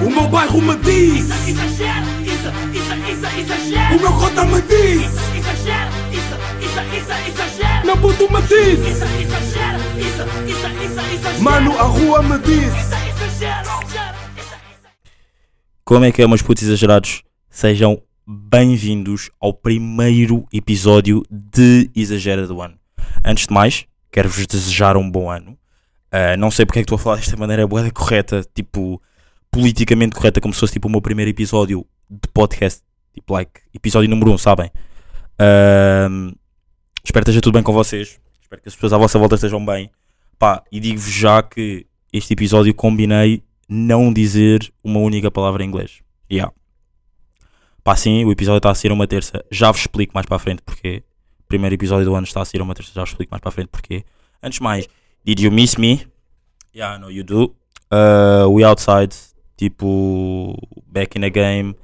O meu bairro me diz Exagero, isso, isso, isso, exagero. O meu cota me diz Exagero, isso, isso, isso, exagero. Meu puto me diz Isso, exagero, isso, isso, isso, exagero. Mano, a rua me diz Isso, exagero, isso, isso. Como é que é, meus putos exagerados? Sejam bem-vindos ao primeiro episódio de Exagera do Ano. Antes de mais, quero-vos desejar um bom ano. Ah, não sei porque é que estou a falar desta maneira boa correta, tipo, politicamente correta, como se fosse tipo o meu primeiro episódio de podcast, tipo, like, episódio número 1, um, sabem? Espero que esteja tudo bem com vocês. Espero que as pessoas à vossa volta estejam bem. Pá, e digo-vos já que este episódio combinei não dizer uma única palavra em inglês. Yeah. Pá, sim, o episódio está a ser uma terça. Já vos explico mais para a frente porque. Primeiro episódio do ano está a ser uma terça. Já vos explico mais para a frente porque. Antes mais, did you miss me? Yeah, I know you do. Uh, we outside, tipo, back in the game,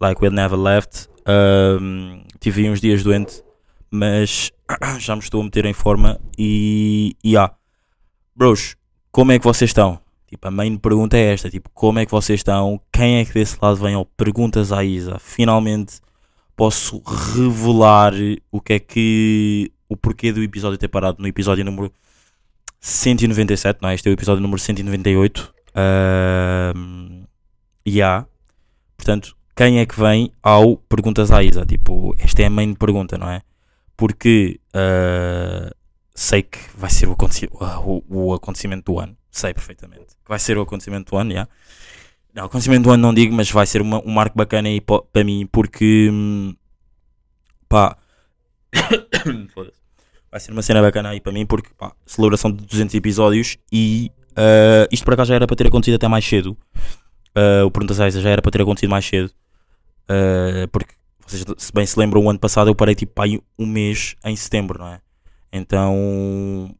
like we never left. Um, tive uns dias doente, mas já me estou a meter em forma e. e yeah. Bros, como é que vocês estão? Tipo, a main pergunta é esta, tipo, como é que vocês estão? Quem é que desse lado vem ao Perguntas à Isa? Finalmente posso revelar o que é que... o porquê do episódio ter parado no episódio número 197, não é? Este é o episódio número 198. Um, e há, portanto, quem é que vem ao Perguntas à Isa? Tipo, esta é a main pergunta, não é? Porque uh, sei que vai ser o, aconte o, o acontecimento do ano. Sei perfeitamente. que Vai ser o acontecimento do ano, já. Não, acontecimento do ano não digo, mas vai ser uma, um marco bacana aí para mim, porque hum, pá, vai ser uma cena bacana aí para mim, porque pá, celebração de 200 episódios e uh, isto por acaso já era para ter acontecido até mais cedo. Uh, o Perguntas Isa já era para ter acontecido mais cedo, uh, porque vocês se bem se lembram, o ano passado eu parei tipo aí um mês em setembro, não é? Então,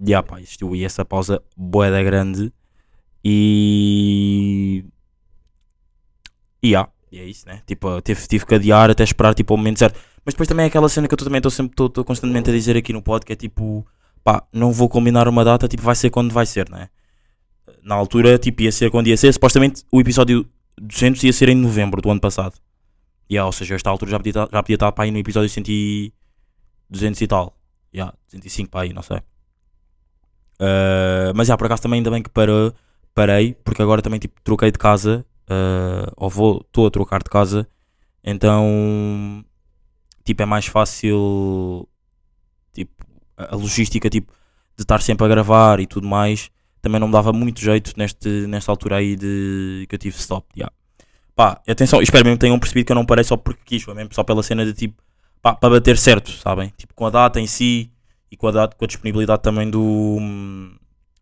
já pá, existiu aí essa pausa boeda grande e. E e é isso, né? Tipo, tive, tive que adiar até esperar tipo, o momento certo. Mas depois também é aquela cena que eu também estou sempre tô, tô constantemente a dizer aqui no pod que é tipo, pá, não vou combinar uma data, tipo, vai ser quando vai ser, né? Na altura, tipo, ia ser quando ia ser. Supostamente o episódio 200 ia ser em novembro do ano passado. E ou seja, esta altura já podia, estar- já podia estar para aí no episódio 100 e 200 e tal. Já, 105 para aí, não sei. Uh, mas já, por acaso também ainda bem que parou, parei, porque agora também tipo, troquei de casa, uh, ou vou, estou a trocar de casa, então tipo, é mais fácil tipo, a logística tipo, de estar sempre a gravar e tudo mais, também não me dava muito jeito neste, nesta altura aí de que eu tive stop. já. Pá, atenção, espero mesmo que tenham percebido que eu não parei só porque quis, foi mesmo só pela cena de tipo, pá, para bater certo, sabem? Tipo, com a data em si e com a, data, com a disponibilidade também do,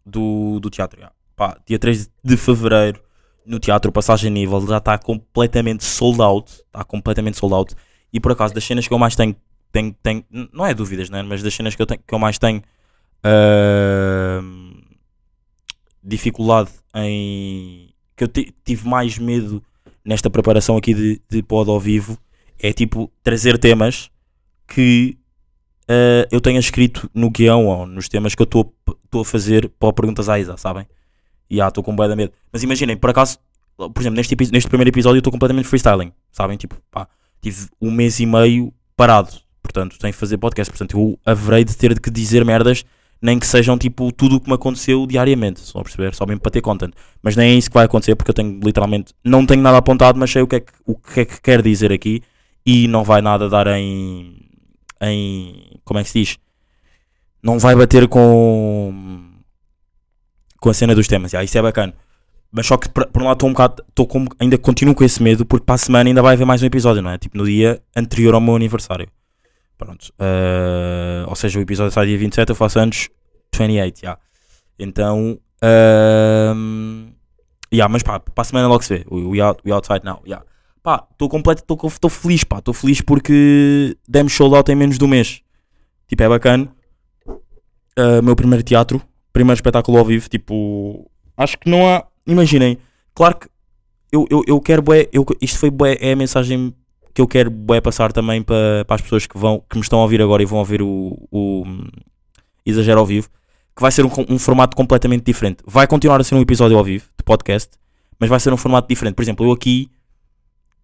do, do teatro. já. Pá, dia 3 de fevereiro no teatro Passagem Nível já está completamente sold out. Está completamente sold out. E por acaso, das cenas que eu mais tenho, tenho, tenho não é dúvidas, né? mas das cenas que eu, tenho, que eu mais tenho ahm, dificuldade em. que eu ti- tive mais medo nesta preparação aqui de, de pod ao vivo é tipo trazer temas que uh, eu tenha escrito no guião ou nos temas que eu estou a fazer para Perguntas à Isa, sabem? E ah, estou com bué de medo. Mas imaginem, por acaso, por exemplo, neste, neste primeiro episódio eu estou completamente freestyling, sabem? Tipo, pá, tive um mês e meio parado, portanto, tenho que fazer podcast. Portanto, eu haverei de ter que dizer merdas, nem que sejam tipo tudo o que me aconteceu diariamente, estão a perceber? Só mesmo para ter content. Mas nem é isso que vai acontecer, porque eu tenho literalmente, não tenho nada apontado, mas sei o que é que, o que, é que quer dizer aqui e não vai nada dar em. em. como é que se diz? Não vai bater com. com a cena dos temas, já, isso é bacana. Mas só que por, por um lado estou um bocado. Tô com, ainda continuo com esse medo porque para a semana ainda vai haver mais um episódio, não é? Tipo no dia anterior ao meu aniversário. Pronto. eh, ou seja, o episódio sai dia 27, eu faço anos 28, já. Então. ehm, yeah, mas pá, para a semana logo se vê. We, out, we outside now. Yeah. Pá, estou completo, estou feliz, pá. Estou feliz porque demos sold out em menos de um mês. Tipo, é bacana. Uh, meu primeiro teatro, primeiro espetáculo ao vivo. Tipo, acho que não há. Imaginem, claro que eu, eu, eu quero bué, eu, isto foi bué, é a mensagem que eu quero bué passar também para, para as pessoas que, vão, que me estão a ouvir agora e vão ouvir o, o hum, Exagero ao vivo, que vai ser um, um formato completamente diferente. Vai continuar a ser um episódio ao vivo de podcast, mas vai ser um formato diferente. Por exemplo, eu aqui,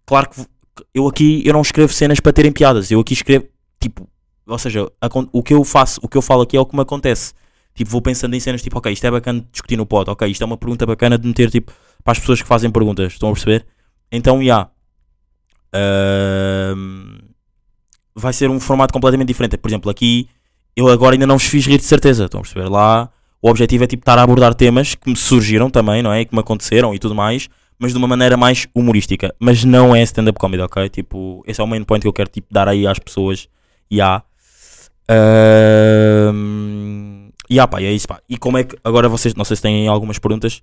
claro que eu aqui eu não escrevo cenas para terem piadas, eu aqui escrevo tipo, ou seja, a o que eu faço, o que eu falo aqui é o que me acontece. Tipo, vou pensando em cenas tipo, ok, isto é bacana de discutir no pod, ok, isto é uma pergunta bacana de meter tipo para as pessoas que fazem perguntas, estão a perceber? Então, já. Ahm, vai ser um formato completamente diferente. Por exemplo, aqui eu agora ainda não vos fiz rir de certeza, estão a perceber? Lá o objetivo é tipo estar a abordar temas que me surgiram também, não é? Que me aconteceram e tudo mais, mas de uma maneira mais humorística. Mas não é stand-up comedy, ok? Tipo, esse é o main point que eu quero tipo, dar aí às pessoas. E há. Ahm, E há, pá, é isso, pá. E como é que. Agora vocês, não sei se têm algumas perguntas,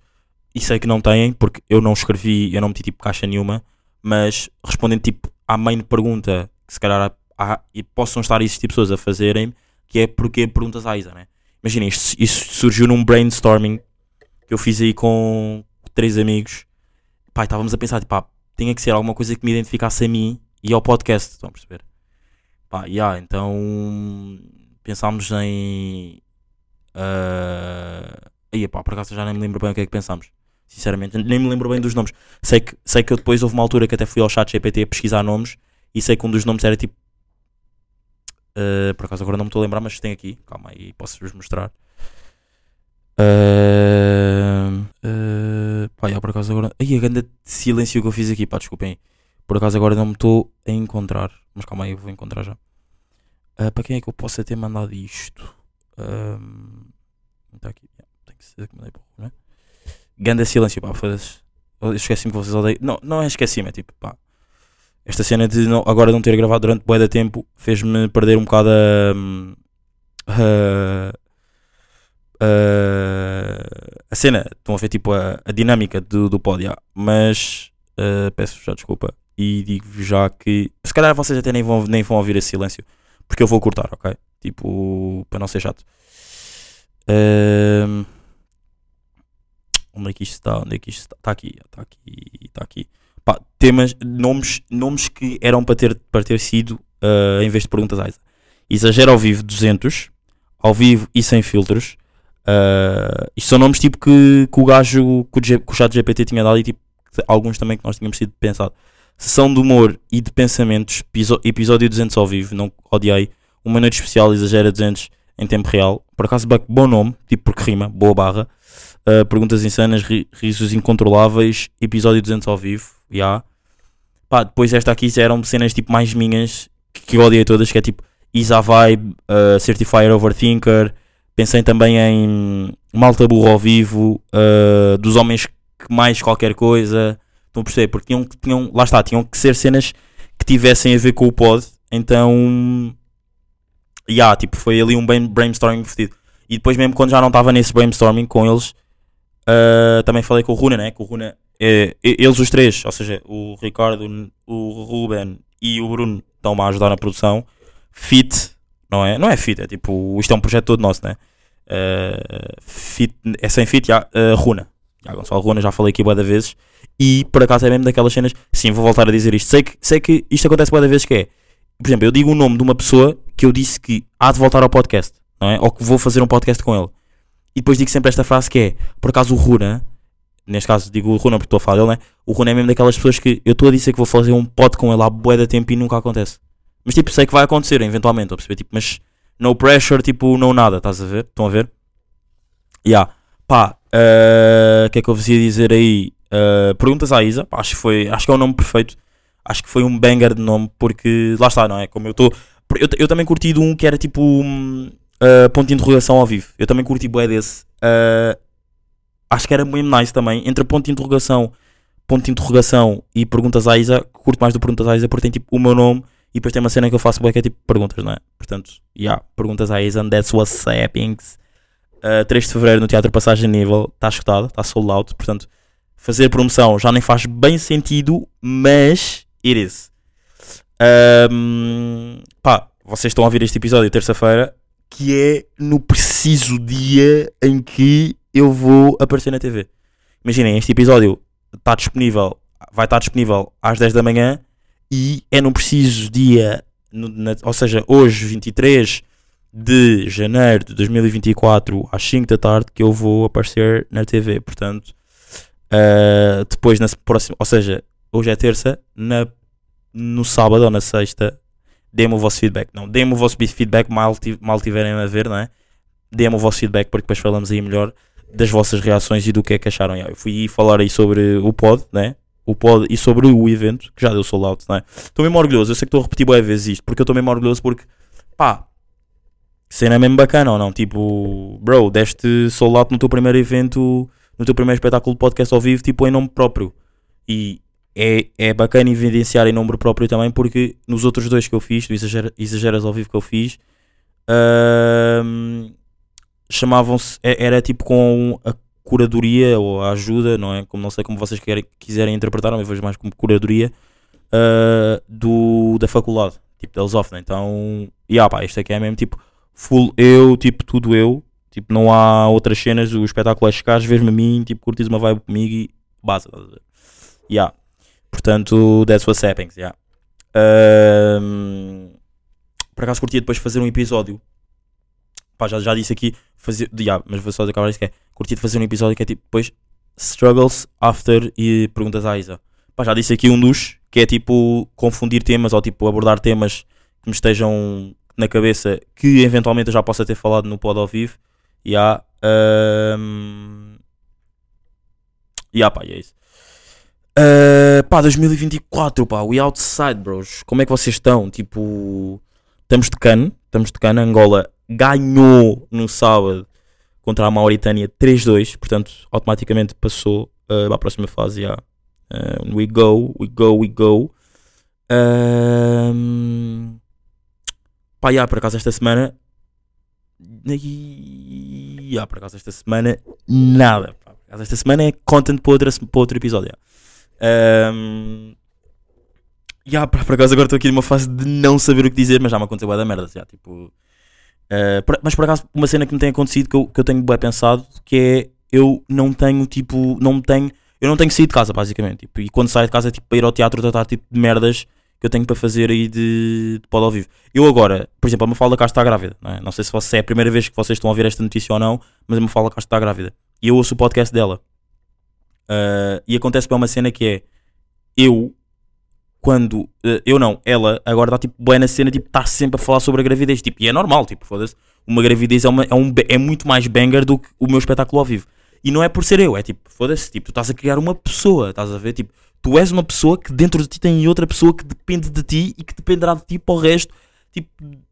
e sei que não têm, porque eu não escrevi, eu não meti tipo caixa nenhuma, mas respondendo tipo à main pergunta, que se calhar há, há- e possam estar a existir pessoas a fazerem, que é porque perguntas à Isa, né? Imaginem, isto, isto surgiu num brainstorming que eu fiz aí com três amigos. Pá, estávamos a pensar, tipo, pá, tinha que ser alguma coisa que me identificasse a mim e ao podcast, estão a perceber? Pá, yeah, então pensámos em. Uh... Aí, pá, por acaso já nem me lembro bem o que é que pensámos. Sinceramente, nem me lembro bem dos nomes. Sei que, sei que eu depois houve uma altura que até fui ao chat GPT pesquisar nomes e sei que um dos nomes era tipo. Uh, por acaso agora não me estou a lembrar, mas tem aqui. Calma aí, posso-vos mostrar. Uh, uh, pá, por acaso agora. Ai, a grande silêncio que eu fiz aqui, pá, desculpem. Por acaso agora não me estou a encontrar. Mas calma aí, eu vou encontrar já. Uh, para quem é que eu possa ter mandado isto? Está aqui. tem que ser que mandei para o né? Ganda silêncio, pá, foda-se. Esqueci-me que vocês odeiam. Não, não é esqueci-me, é tipo, pá. Esta cena de não, agora não ter gravado durante bué de tempo fez-me perder um bocado a. a, a, a cena. Estão a ver, tipo, a, a dinâmica do, do pod. Mas. uh, peço já desculpa. E digo já que. Se calhar vocês até nem vão, nem vão ouvir esse silêncio. Porque eu vou cortar, ok? Tipo, para não ser chato. Ahm, onde é que isto está? Onde é que isto está? Está aqui, está aqui, está aqui. Pá, temas, nomes, nomes que eram para ter, para ter sido ah, em vez de perguntas Isa. Exagero ao vivo 200, ao vivo e sem filtros. Ah, isto são nomes tipo que, que o gajo, que o, G- que o chat GPT tinha dado e tipo, alguns também que nós tínhamos sido pensado. Sessão de humor e de pensamentos, episódio 200 ao vivo, não odiei. Uma noite especial, exagera 200 em tempo real. Por acaso, bom nome, tipo porque rima, boa barra. Uh, perguntas insanas, ri- risos incontroláveis, episódio 200 ao vivo, já. Pá, depois esta aqui já eram cenas tipo mais minhas, que, que eu odiei todas, que é tipo Isa Vibe, uh, Certified Overthinker. Pensei também em Malta Burro ao vivo, uh, dos homens que mais qualquer coisa. Estão a perceber? Porque tinham, tinham, lá está, tinham que ser cenas que tivessem a ver com o pod. Então, yeah, tipo, foi ali um brain- brainstorming fedido. E depois, mesmo quando já não estava nesse brainstorming com eles, ah, também falei com o Runa, né? Com o Runa, e- eles os três, ou seja, o Ricardo, o Ruben e o Bruno estão-me a ajudar na produção. Fit, não é? Não é fit, é tipo, isto é um projeto todo nosso, né? Ah, fit, é sem fit, já, ah, Runa. Já, Gonçalo Runa, já falei aqui boa vezes. E por acaso é mesmo daquelas cenas. Sim, vou voltar a dizer isto. Sei que, sei que isto acontece boa vezes que é. Por exemplo, eu digo o nome de uma pessoa que eu disse que há de voltar ao podcast, não é? Ou que vou fazer um podcast com ele. E depois digo sempre esta frase que é, por acaso o Runa, neste caso digo o Runa porque estou a falar dele, né? O Runa é mesmo daquelas pessoas que eu estou a dizer que vou fazer um pod com ele há bué de tempo e nunca acontece. Mas tipo, sei que vai acontecer eventualmente, a perceber? Tipo, mas no pressure, tipo, não nada, estás a ver? Estão a ver? Yeah. Pá, eh, o que é que eu vos ia dizer aí? Eh, perguntas à Isa, pá, acho que foi, acho que é o nome perfeito. Acho que foi um banger de nome, porque lá está, não é? Como eu estou. Eu, eu também curti de um que era tipo um, uh, ponto de interrogação ao vivo. Eu também curti bué desse. Uh, acho que era mesmo nice também. Entre ponto de interrogação, ponto de interrogação e perguntas à Isa, curto mais do perguntas à Isa porque tem tipo o meu nome e depois tem uma cena que eu faço bué que é tipo perguntas, não é? Portanto, yeah, perguntas à Isa, and that's what's happening. Uh, 3 de Fevereiro no Teatro Passagem Nível, está escutado, está sold out, portanto, fazer promoção já nem faz bem sentido, mas it is. Um, pá, vocês estão a ouvir este episódio terça-feira, que é no preciso dia em que eu vou aparecer na TV. Imaginem, este episódio está disponível, vai estar disponível às 10 da manhã e é no preciso dia, no- na- ou seja, hoje, 23 de janeiro de 2024, às 5 da tarde, que eu vou aparecer na TV. Portanto, Uh, depois, na próxima, ou seja, hoje é terça, na, no sábado ou na sexta, dê-me o vosso feedback. Não, dê-me o vosso feedback mal, mal tiverem a ver, não é? Dê-me o vosso feedback porque depois falamos aí melhor das vossas reações e do que é que acharam. Eu fui falar aí sobre o pod, né? O pod e sobre o evento, que já deu sold out, não é? Estou mesmo orgulhoso. Eu sei que estou a repetir boas vezes isto, porque eu estou mesmo orgulhoso porque, pá, cena mesmo bacana ou não? Tipo, bro, deste sold out no teu primeiro evento, no teu primeiro espetáculo de podcast ao vivo, tipo, em nome próprio. E é, é bacana evidenciar em nome próprio também, porque nos outros dois que eu fiz, do Exagera- Exageras ao vivo que eu fiz, ahm, chamavam-se, é- era tipo com a curadoria ou a ajuda, não é? Como não sei como vocês querem, quiserem interpretar, mas vejo mais como curadoria ah, do, da faculdade, tipo da Lusófona. Então, e yeah, pá, isto aqui é mesmo tipo full eu, tipo tudo eu, tipo não há outras cenas, o espetáculo é chegares, vês-me a mim, tipo curtis uma vibe comigo e basta. estás a? Yeah. Portanto, that's what's happening. Yeah. Ahm, por acaso curtia depois fazer um episódio. Pá, já, já disse aqui, fazer, yeah, mas vou só acabar isso que é. Curtia de fazer um episódio que é tipo depois Struggles After e perguntas à Isa. Pá, já disse aqui um dos que é tipo confundir temas ou tipo abordar temas que me estejam na cabeça que eventualmente eu já possa ter falado no pod ao vivo. E há. Um, há, pá, é isso. Uh, pá, 2024, pá, we outside, bros. Como é que vocês estão? Tipo, estamos de cano, estamos de cano. Angola ganhou no sábado contra a Mauritânia 3-2, portanto, automaticamente passou uh, para a próxima fase. Yeah. Uh, we go, we go, we go. Um, pá, yeah, por acaso esta semana. Yeah, por acaso esta semana, nada. Por acaso esta semana é content para, outra, para outro episódio. yeah. Um, yeah, por, acaso agora estou aqui numa fase de não saber o que dizer, mas já me aconteceu bué da merda. já, tipo, uh, por- mas por acaso, uma cena que me tem acontecido que eu, que eu tenho bem pensado que é eu não tenho tipo, não tenho, eu não tenho que sair de casa, basicamente. Tipo, e quando saio de casa é tipo para ir ao teatro tratar tipo de merdas que eu tenho para fazer aí de, de pod ao vivo. Eu agora, por exemplo, a Mafalda cá está grávida. Não, é? não sei se você- é a primeira vez que vocês estão a ouvir esta notícia ou não, mas a Mafalda cá está grávida. E eu ouço o podcast dela. Uh, e acontece bem uma cena que é eu quando uh, eu não, ela agora está tipo bué na cena, tipo, está sempre a falar sobre a gravidez, tipo, e é normal, tipo, foda-se, uma gravidez é, uma, é, um, é muito mais banger do que o meu espetáculo ao vivo. E não é por ser eu, é tipo, foda-se, tipo, tu estás a criar uma pessoa, estás a ver, tipo, tu és uma pessoa que dentro de ti tem outra pessoa que depende de ti e que dependerá de ti para o resto, tipo,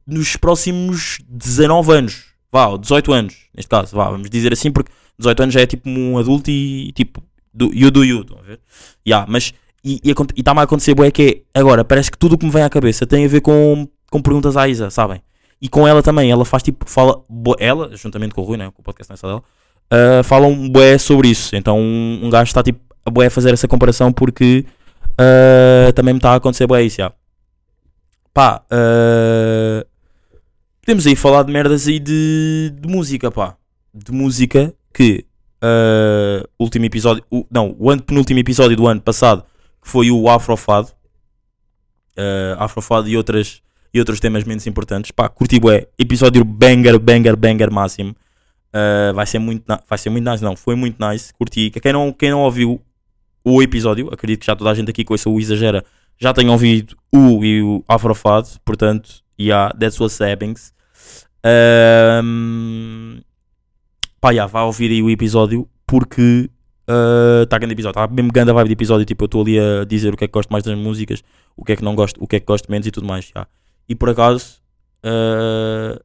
nos próximos 19 anos, vá, ou 18 anos, neste caso, vá, vamos dizer assim, porque 18 anos já é tipo um adulto e tipo, do, you do you, estão a ver? Yeah, mas, e está-me a acontecer, bué, que é, agora, parece que tudo o que me vem à cabeça tem a ver com, com perguntas à Isa, sabem? E com ela também, ela faz tipo, fala, ela, juntamente com o Rui, né, com o podcast nessa dela, ah, falam bué sobre isso, então um, um gajo está tipo, a bué a fazer essa comparação porque ah, também me está a acontecer bué isso, já. Pá, ah, podemos aí falar de merdas aí de, de música, pá. De música que uh, último episódio, o- não, o ano, penúltimo episódio do ano passado, que foi o Afrofado, uh, Afrofado e, outras, e outros temas menos importantes. Pá, curti bué, episódio banger, banger, banger máximo. Uh, vai ser muito, vai ser muito nice, não, foi muito nice, curti. Quem não, quem não ouviu o episódio, acredito que já toda a gente aqui com isso o Exagera já tenha ouvido o e o Afrofado, portanto, yeah, that's what's happening. Um, pá, yeah, vá ouvir aí o episódio porque está grande episódio, está mesmo grande vibe de episódio. Tipo, eu estou ali a dizer o que é que gosto mais das músicas, o que é que não gosto, o que é que gosto menos e tudo mais. yeah. E por acaso, uh,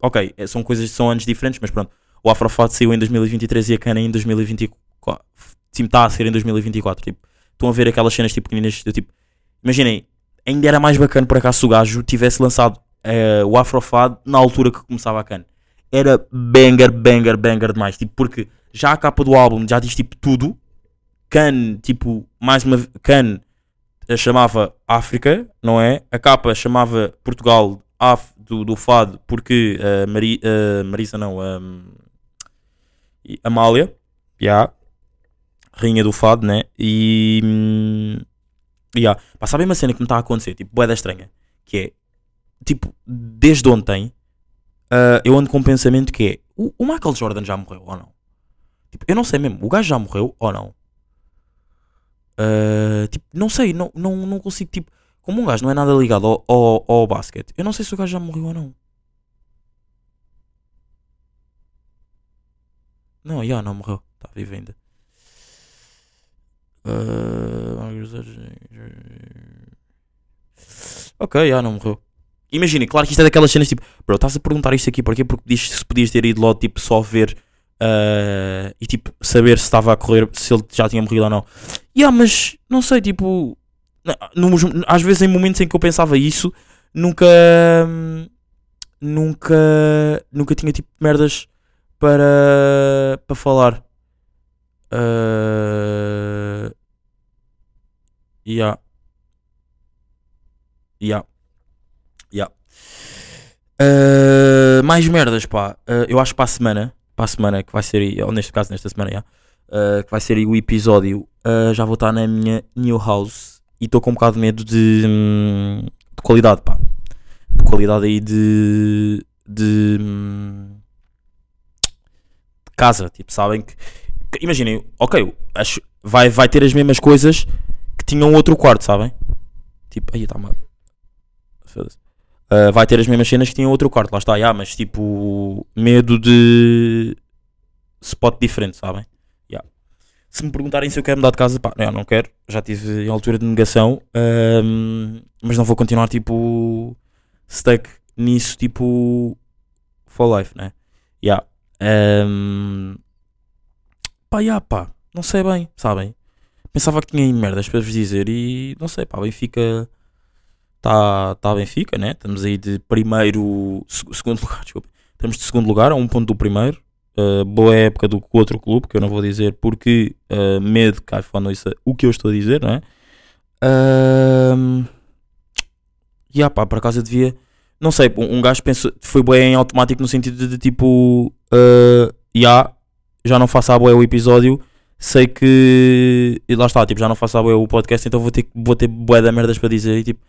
ok, eh, são coisas são anos diferentes, mas pronto. O Afrofado saiu em 2023 e a Cana em 2024. Sim, está a ser em 2024. Tipo, estão a ver aquelas cenas tipo pequeninas. tipo, imaginem, ainda era mais bacana por acaso se o gajo tivesse lançado eh, o Afrofado na altura que começava a Can. Era banger, banger, banger demais. Tipo, porque já a capa do álbum já diz tipo tudo. Can, tipo, mais uma Can eh, chamava África, não é? A capa chamava Portugal Af, do, do Fado porque eh, Mari, eh, Marisa não, um, e Amália, já, rainha do Fado, né? E. hum, Yeah. Pá, sabem uma cena que me está a acontecer, tipo, boeda estranha, que é, tipo, desde ontem, ah, eu ando com um pensamento que é, o, o Michael Jordan já morreu ou não? Tipo, eu não sei mesmo, o gajo já morreu ou não? Ah, tipo, não sei, não, não, não consigo, tipo, como um gajo não é nada ligado ao, ao, ao basquete, eu não sei se o gajo já morreu ou não. Não, já não morreu, está vivo ainda. Ah, ok, já não morreu. Imaginem, claro que isto é daquelas cenas tipo, bro, estás a perguntar isto aqui porquê? Porque diz se podias ter ido logo tipo só ver ah, e tipo saber se estava a correr, se ele já tinha morrido ou não. Yeah, mas não sei, tipo, nos- às vezes em momentos em que eu pensava isso, nunca, nunca, nunca tinha tipo merdas para, para falar. Uh. Yeah. Yeah. Uh, mais merdas, pá. Uh, eu acho que para a semana, para a semana que vai ser, ou neste caso, nesta semana, yeah, uh, que vai ser o episódio, já vou estar na minha new house e estou com um bocado de medo de, hum, de qualidade, pá. De qualidade aí de. de. hum, de casa, tipo, sabem que. que- Imaginem, ok, acho, vai, vai ter as mesmas coisas que tinham outro quarto, sabem? Tipo, aí está mal. Foda-se. Uh, vai ter as mesmas cenas que tinham outro quarto, lá está, yeah, mas tipo, medo de spot diferente, sabem? Yeah. Se me perguntarem se eu quero mudar de casa, pá, não, não quero, já tive em altura de negação, um, mas não vou continuar tipo stuck nisso, tipo for life, né? Yeah. Um, pá, yeah, pá, não sei bem, sabem? Pensava que tinha merdas para vos dizer e não sei, pá, Benfica está tá Benfica, né? Estamos aí de primeiro, seg- segundo lugar, desculpa. Estamos de segundo lugar, a um ponto do primeiro. Uh, boa época do outro clube, que eu não vou dizer porque uh, medo que iPhone ouça o que eu estou a dizer, não é? Um, e ah, pá, por acaso eu devia. Não sei, um, um gajo pensa, foi bem em automático no sentido de, de tipo, uh, yeah, já não faço a boa o episódio, sei que. E lá está, tipo, já não faço a boa o podcast, então vou ter, vou ter bué da merdas para dizer e tipo,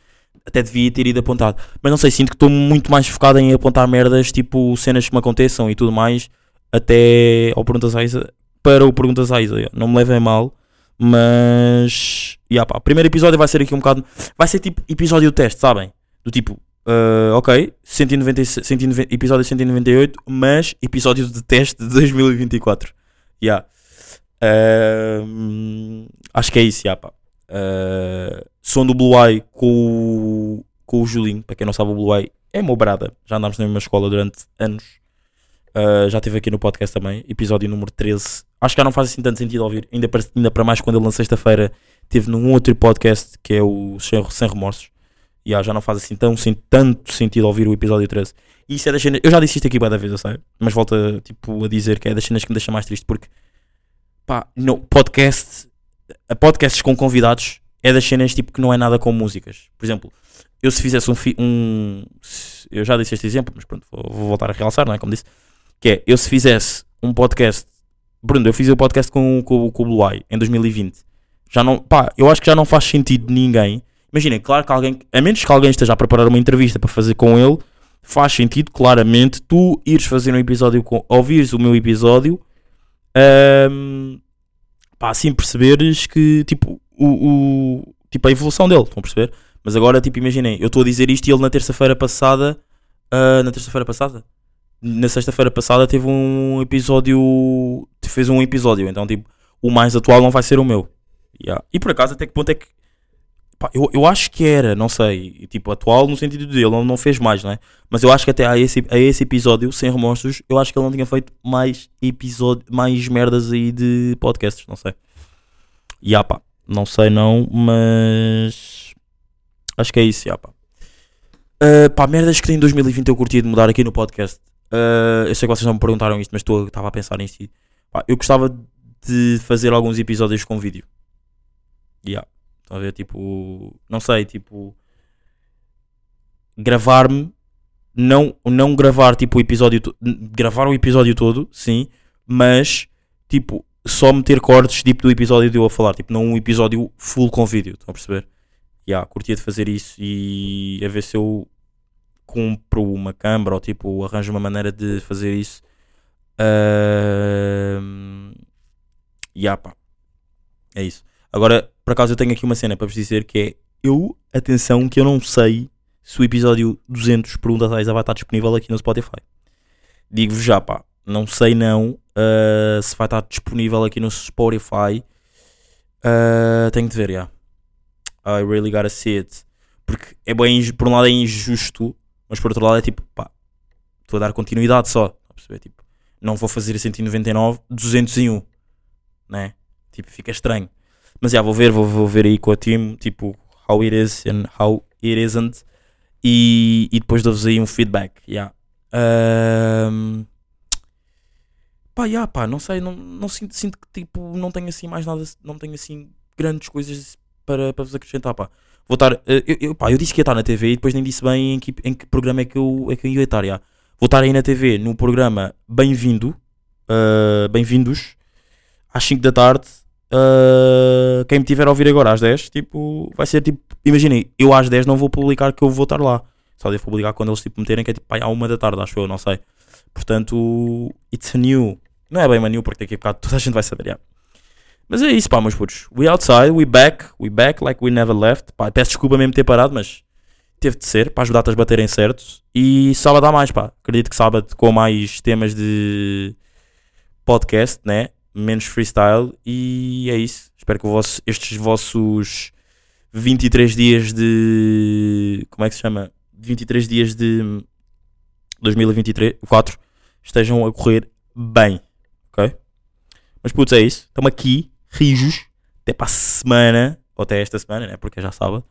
até devia ter ido apontado. Mas não sei, sinto que estou muito mais focado em apontar merdas, tipo, cenas que me aconteçam e tudo mais, até ao Perguntas à Isa, para o Perguntas yeah. Não me levem mal, mas. Yeah, pá, primeiro episódio vai ser aqui um bocado. Vai ser tipo episódio teste, sabem? Do tipo, ah, ok, 190, 190, episódio 198, mas episódio de teste de 2024. Yeah. Ahm, acho que é isso, yeah, pá. Ah, som do Blue Eye com, o- com o Julinho. Para quem não sabe, o Blue Eye é meu brada. Já andámos na mesma escola durante anos. Ah, já esteve aqui no podcast também, episódio número 13. Acho que já não faz assim tanto sentido ouvir, ainda para, ainda para mais quando ele na sexta-feira teve num outro podcast que é o Sem, Sem Remorsos. E ah, já não faz assim tão, sem, tanto sentido ouvir o episódio 13. E isso é das cenas. Eu já disse isto aqui bué da vez, eu sei. Mas volto a, tipo, a dizer que é das cenas que me deixa mais triste porque pá, no podcast, podcasts com convidados é das cenas tipo que não é nada com músicas. Por exemplo, eu se fizesse um, um eu já disse este exemplo, mas pronto, vou, vou voltar a realçar, não é? Como disse, que é eu se fizesse um podcast, Bruno, eu fiz o podcast com, com, com o Blue Eye em 2020. Já não, pá, eu acho que já não faz sentido ninguém. Imaginem, claro que alguém, a menos que alguém esteja a preparar uma entrevista para fazer com ele, faz sentido claramente tu ires fazer um episódio com, ouvires o meu episódio ahm, pá, assim perceberes que tipo o, o- tipo a evolução dele, estão a perceber? Mas agora tipo imaginem, eu estou a dizer isto e ele na terça-feira passada ah, na terça-feira passada na sexta-feira passada teve um episódio fez um episódio, então tipo o mais atual não vai ser o meu Yeah. e por acaso até que ponto é que pá, eu, eu acho que era, não sei, tipo atual no sentido de ele não, fez mais, não é? Mas eu acho que até a esse, a esse episódio, sem remorsos, eu acho que ele não tinha feito mais episódio, mais merdas aí de podcasts, não sei. E ah, pá, não sei não, mas acho que é isso, já pá. Ah, pá, merdas que em 2020 eu curtia de mudar aqui no podcast. Ah, eu sei que vocês não me perguntaram isto, mas estava a pensar nisto. pá, eu gostava de fazer alguns episódios com vídeo. Yeah. Estão a ver, tipo, não sei, tipo, gravar-me, não, não gravar tipo o episódio, gravar o episódio todo, sim, mas tipo, só meter cortes tipo do episódio de eu a falar, tipo, não um episódio full com vídeo, estão a perceber? Yeah, curtia de fazer isso e a ver se eu compro uma câmera ou tipo arranjo uma maneira de fazer isso. Ahm, E ah, pá. É isso. Agora, por acaso, eu tenho aqui uma cena para vos dizer que é. Eu, atenção, que eu não sei se o episódio 200 Perguntas vai estar disponível aqui no Spotify. Digo-vos já, pá. Não sei não uh, se vai estar disponível aqui no Spotify. Uh, tenho de ver, já. I really gotta see it. Porque é bem, por um lado é injusto, mas por outro lado é tipo, pá, estou a dar continuidade só. Tá perceber? Tipo, não vou fazer a 199, 201, né? Tipo, fica estranho. Mas já, vou ver, vou, vou ver aí com a team, tipo, how it is and how it isn't. E, e depois dou-vos aí um feedback, yeah. Ahm, pá, yeah, pá, não sei, não, não sinto, sinto que tipo, não tenho assim mais nada, não tenho assim grandes coisas para, para vos acrescentar, pá. Vou estar, eh, eu, eu, pá, eu disse que ia estar na TV e depois nem disse bem em que, em que programa é que eu, é que eu ia estar. Vou estar aí na TV no programa Bem-vindo, ah, Bem-vindos, às 5 da tarde. ah, quem me tiver a ouvir agora às 10, tipo, vai ser tipo, imaginem, eu às 10 não vou publicar que eu vou estar lá. Só devo publicar quando eles tipo meterem que é tipo pá, à uma da tarde, acho eu, não sei. Portanto, it's a new. Não é bem uma new porque daqui a bocado toda a gente vai saber. yeah. Mas é isso, pá, meus putos. We outside, we back, we back like we never left. Pá, peço desculpa mesmo ter parado, mas teve de ser para as datas baterem certos. E sábado há mais, pá. Acredito que sábado com mais temas de podcast, né? Menos freestyle. E é isso. Espero que vosso- estes vossos 23 dias de. Como é que se chama? 23 dias de 2023, 4 estejam a correr bem, ok? Mas putz, é isso. Estamos aqui, rijos, até para a semana, ou até esta semana, né? Porque é já sábado.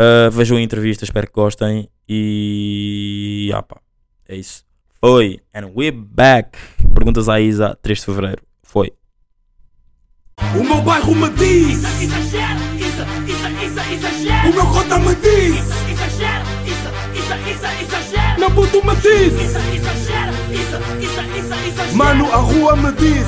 Uh, vejam a entrevista, espero que gostem. E. Ah, pá, é isso. Foi. And we're back. Perguntas à Isa, 3 de Fevereiro. Foi. O meu bairro me diz, Exagero, isso, isso, isso, exagero. o meu cota me diz, meu puto me diz, Isso, exagero, isso, isso, isso, exagero. mano a rua me diz.